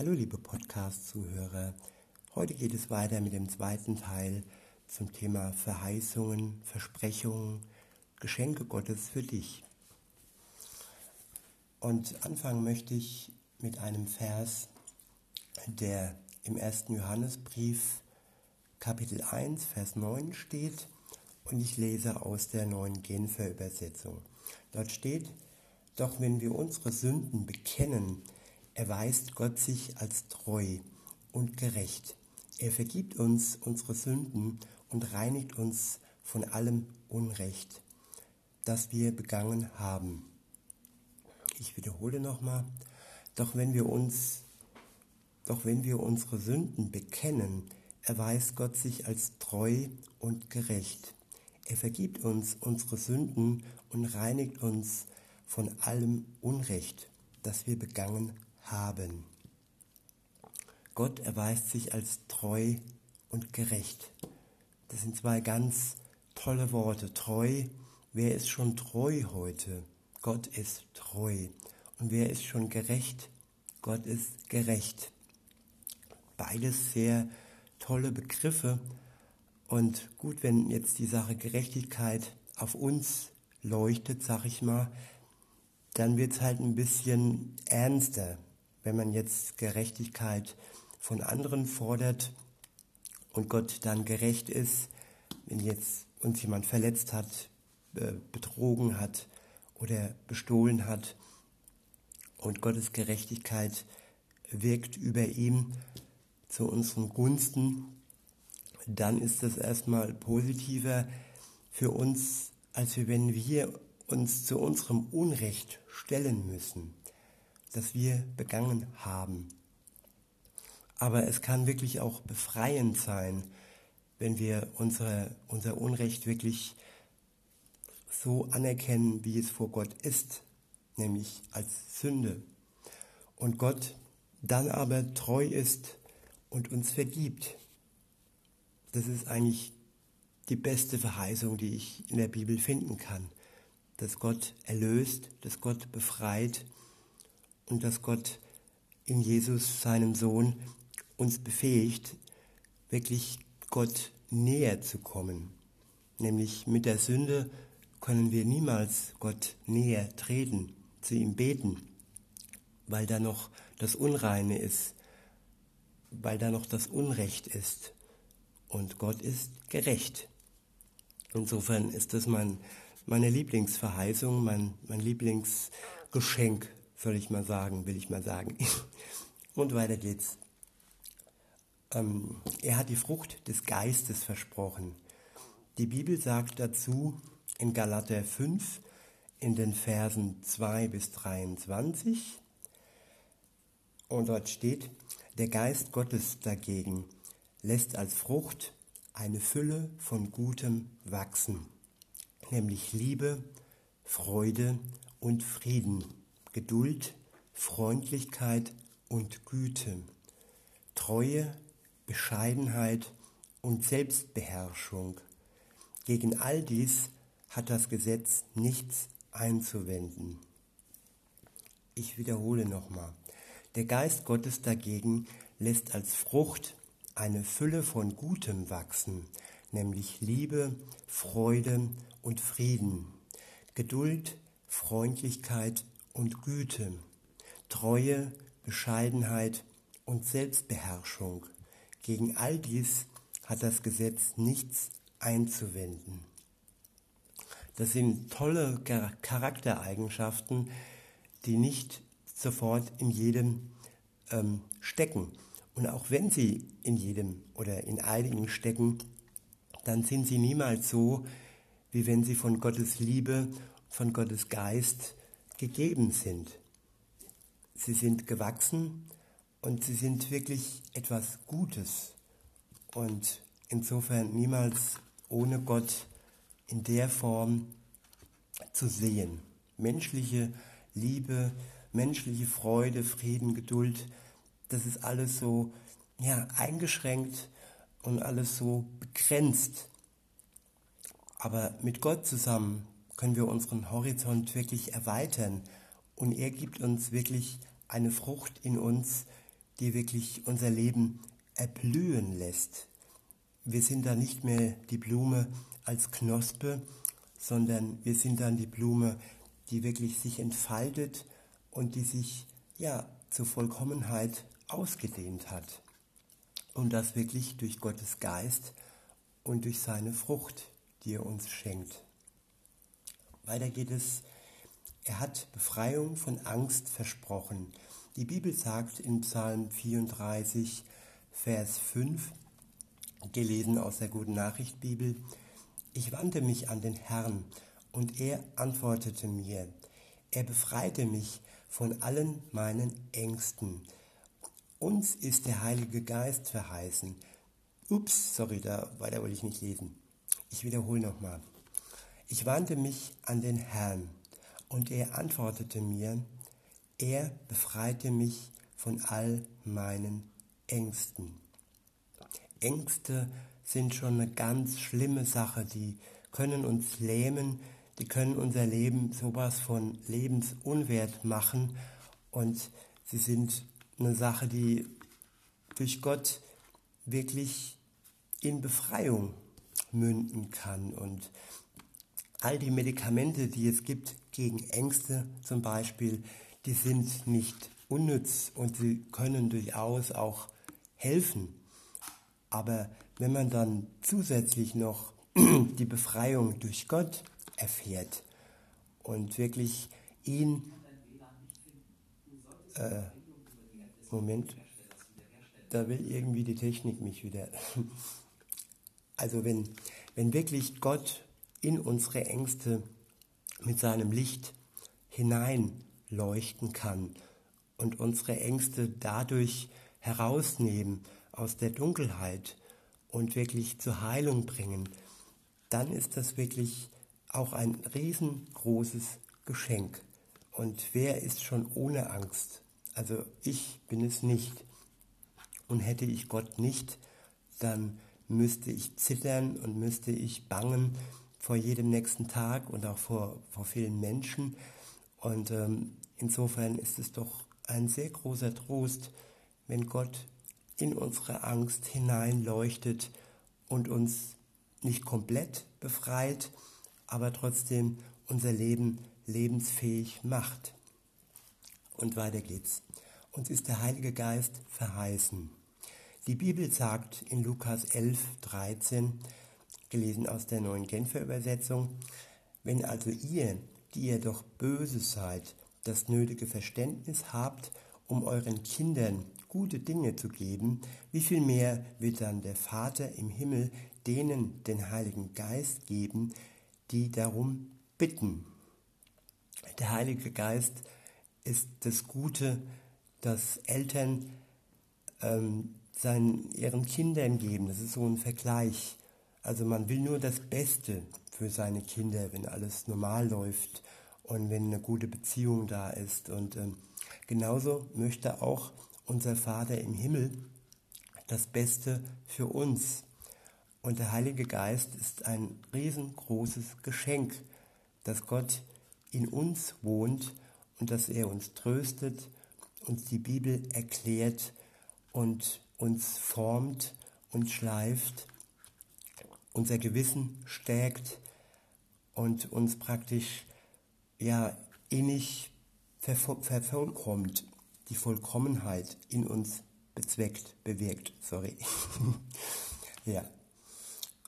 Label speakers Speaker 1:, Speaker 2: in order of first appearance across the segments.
Speaker 1: Hallo liebe Podcast-Zuhörer. Heute geht es weiter mit dem zweiten Teil zum Thema Verheißungen, Versprechungen, Geschenke Gottes für dich. Und anfangen möchte ich mit einem Vers, der im ersten Johannesbrief Kapitel 1, Vers 9 steht und ich lese aus der neuen Genfer Übersetzung. Dort steht, doch wenn wir unsere Sünden bekennen, erweist Gott sich als treu und gerecht. Er vergibt uns unsere Sünden und reinigt uns von allem Unrecht, das wir begangen haben. Ich wiederhole nochmal, doch wenn wir uns, doch wenn wir unsere Sünden bekennen, erweist Gott sich als treu und gerecht. Er vergibt uns unsere Sünden und reinigt uns von allem Unrecht, das wir begangen haben. Gott erweist sich als treu und gerecht. Das sind zwei ganz tolle Worte. Treu, wer ist schon treu heute? Gott ist treu. Und wer ist schon gerecht? Gott ist gerecht. Beides sehr tolle Begriffe. Und gut, wenn jetzt die Sache Gerechtigkeit auf uns leuchtet, sag ich mal, dann wird es halt ein bisschen ernster, wenn man jetzt Gerechtigkeit von anderen fordert und Gott dann gerecht ist, wenn jetzt uns jemand verletzt hat, betrogen hat oder bestohlen hat und Gottes Gerechtigkeit wirkt über ihm zu unseren Gunsten, dann ist das erstmal positiver für uns, als wenn wir uns zu unserem Unrecht stellen müssen, das wir begangen haben. Aber es kann wirklich auch befreiend sein, wenn wir unsere, unser Unrecht wirklich so anerkennen, wie es vor Gott ist, nämlich als Sünde. Und Gott dann aber treu ist und uns vergibt. Das ist eigentlich die beste Verheißung, die ich in der Bibel finden kann dass Gott erlöst, dass Gott befreit und dass Gott in Jesus, seinem Sohn, uns befähigt, wirklich Gott näher zu kommen. Nämlich mit der Sünde können wir niemals Gott näher treten, zu ihm beten, weil da noch das Unreine ist, weil da noch das Unrecht ist. Und Gott ist gerecht. Insofern ist das mein meine Lieblingsverheißung, mein, mein Lieblingsgeschenk, soll ich mal sagen, will ich mal sagen. Und weiter geht's. Ähm, er hat die Frucht des Geistes versprochen. Die Bibel sagt dazu in Galater 5 in den Versen 2 bis 23 und dort steht, der Geist Gottes dagegen lässt als Frucht eine Fülle von Gutem wachsen nämlich Liebe, Freude und Frieden, Geduld, Freundlichkeit und Güte, Treue, Bescheidenheit und Selbstbeherrschung. Gegen all dies hat das Gesetz nichts einzuwenden. Ich wiederhole nochmal. Der Geist Gottes dagegen lässt als Frucht eine Fülle von Gutem wachsen, nämlich Liebe, Freude und Frieden, Geduld, Freundlichkeit und Güte, Treue, Bescheidenheit und Selbstbeherrschung. Gegen all dies hat das Gesetz nichts einzuwenden. Das sind tolle Charaktereigenschaften, die nicht sofort in jedem ähm, stecken. Und auch wenn sie in jedem oder in einigen stecken, dann sind sie niemals so, wie wenn sie von Gottes Liebe, von Gottes Geist gegeben sind. Sie sind gewachsen und sie sind wirklich etwas Gutes und insofern niemals ohne Gott in der Form zu sehen. Menschliche Liebe, menschliche Freude, Frieden, Geduld, das ist alles so ja, eingeschränkt und alles so begrenzt. Aber mit Gott zusammen können wir unseren Horizont wirklich erweitern und er gibt uns wirklich eine Frucht in uns, die wirklich unser Leben erblühen lässt. Wir sind dann nicht mehr die Blume als Knospe, sondern wir sind dann die Blume, die wirklich sich entfaltet und die sich ja zur Vollkommenheit ausgedehnt hat. Und das wirklich durch Gottes Geist und durch seine Frucht, die er uns schenkt. Weiter geht es, er hat Befreiung von Angst versprochen. Die Bibel sagt in Psalm 34, Vers 5, gelesen aus der Guten Nachricht Bibel, ich wandte mich an den Herrn und er antwortete mir. Er befreite mich von allen meinen Ängsten. Uns ist der Heilige Geist verheißen. Ups, sorry, da weiter wollte ich nicht lesen. Ich wiederhole nochmal. Ich wandte mich an den Herrn und er antwortete mir, er befreite mich von all meinen Ängsten. Ängste sind schon eine ganz schlimme Sache, die können uns lähmen, die können unser Leben sowas von lebensunwert machen und sie sind eine Sache, die durch Gott wirklich in Befreiung münden kann. Und all die Medikamente, die es gibt gegen Ängste zum Beispiel, die sind nicht unnütz und sie können durchaus auch helfen. Aber wenn man dann zusätzlich noch die Befreiung durch Gott erfährt und wirklich ihn, äh, Moment, da will irgendwie die Technik mich wieder. Also wenn, wenn wirklich Gott in unsere Ängste mit seinem Licht hineinleuchten kann und unsere Ängste dadurch herausnehmen aus der Dunkelheit und wirklich zur Heilung bringen, dann ist das wirklich auch ein riesengroßes Geschenk. Und wer ist schon ohne Angst? Also ich bin es nicht. Und hätte ich Gott nicht, dann müsste ich zittern und müsste ich bangen vor jedem nächsten Tag und auch vor, vor vielen Menschen. Und ähm, insofern ist es doch ein sehr großer Trost, wenn Gott in unsere Angst hineinleuchtet und uns nicht komplett befreit, aber trotzdem unser Leben lebensfähig macht. Und weiter geht's. Uns ist der Heilige Geist verheißen. Die Bibel sagt in Lukas 11, 13, gelesen aus der neuen Genfer Übersetzung, wenn also ihr, die ihr doch böse seid, das nötige Verständnis habt, um euren Kindern gute Dinge zu geben, wie viel mehr wird dann der Vater im Himmel denen den Heiligen Geist geben, die darum bitten. Der Heilige Geist ist das Gute, das Eltern ähm, seinen, ihren Kindern geben. Das ist so ein Vergleich. Also man will nur das Beste für seine Kinder, wenn alles normal läuft und wenn eine gute Beziehung da ist. Und ähm, genauso möchte auch unser Vater im Himmel das Beste für uns. Und der Heilige Geist ist ein riesengroßes Geschenk, dass Gott in uns wohnt und dass er uns tröstet, uns die Bibel erklärt und uns formt und schleift, unser Gewissen stärkt und uns praktisch ja innig vervollkommt, die Vollkommenheit in uns bezweckt, bewirkt, sorry. ja.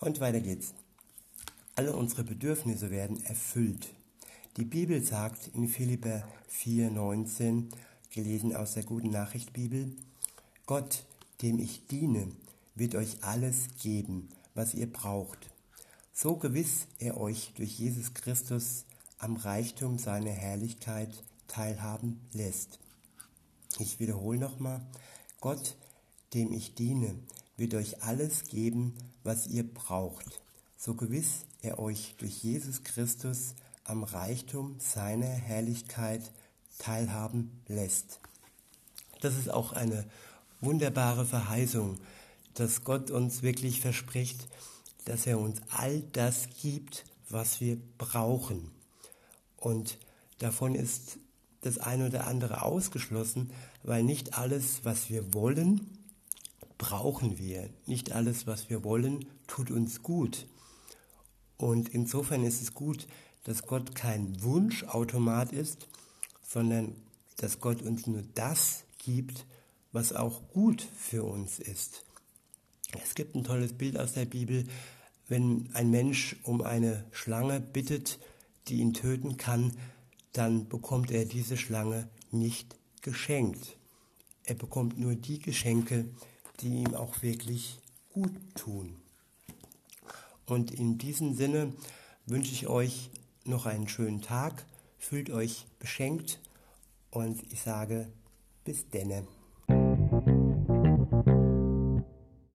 Speaker 1: Und weiter geht's. Alle unsere Bedürfnisse werden erfüllt. Die Bibel sagt in Philipper 4,19, gelesen aus der Guten Nachricht Bibel, Gott, dem ich diene, wird euch alles geben, was ihr braucht. So gewiss er euch durch Jesus Christus am Reichtum seiner Herrlichkeit teilhaben lässt. Ich wiederhole nochmal, Gott, dem ich diene, wird euch alles geben, was ihr braucht, so gewiss er euch durch Jesus Christus am Reichtum seiner Herrlichkeit teilhaben lässt. Das ist auch eine wunderbare Verheißung, dass Gott uns wirklich verspricht, dass er uns all das gibt, was wir brauchen. Und davon ist das eine oder andere ausgeschlossen, weil nicht alles, was wir wollen, brauchen wir. Nicht alles, was wir wollen, tut uns gut. Und insofern ist es gut, dass Gott kein Wunschautomat ist, sondern dass Gott uns nur das gibt, was auch gut für uns ist. Es gibt ein tolles Bild aus der Bibel, wenn ein Mensch um eine Schlange bittet, die ihn töten kann, dann bekommt er diese Schlange nicht geschenkt. Er bekommt nur die Geschenke, die ihm auch wirklich gut tun. Und in diesem Sinne wünsche ich euch noch einen schönen Tag, fühlt euch beschenkt und ich sage bis denne.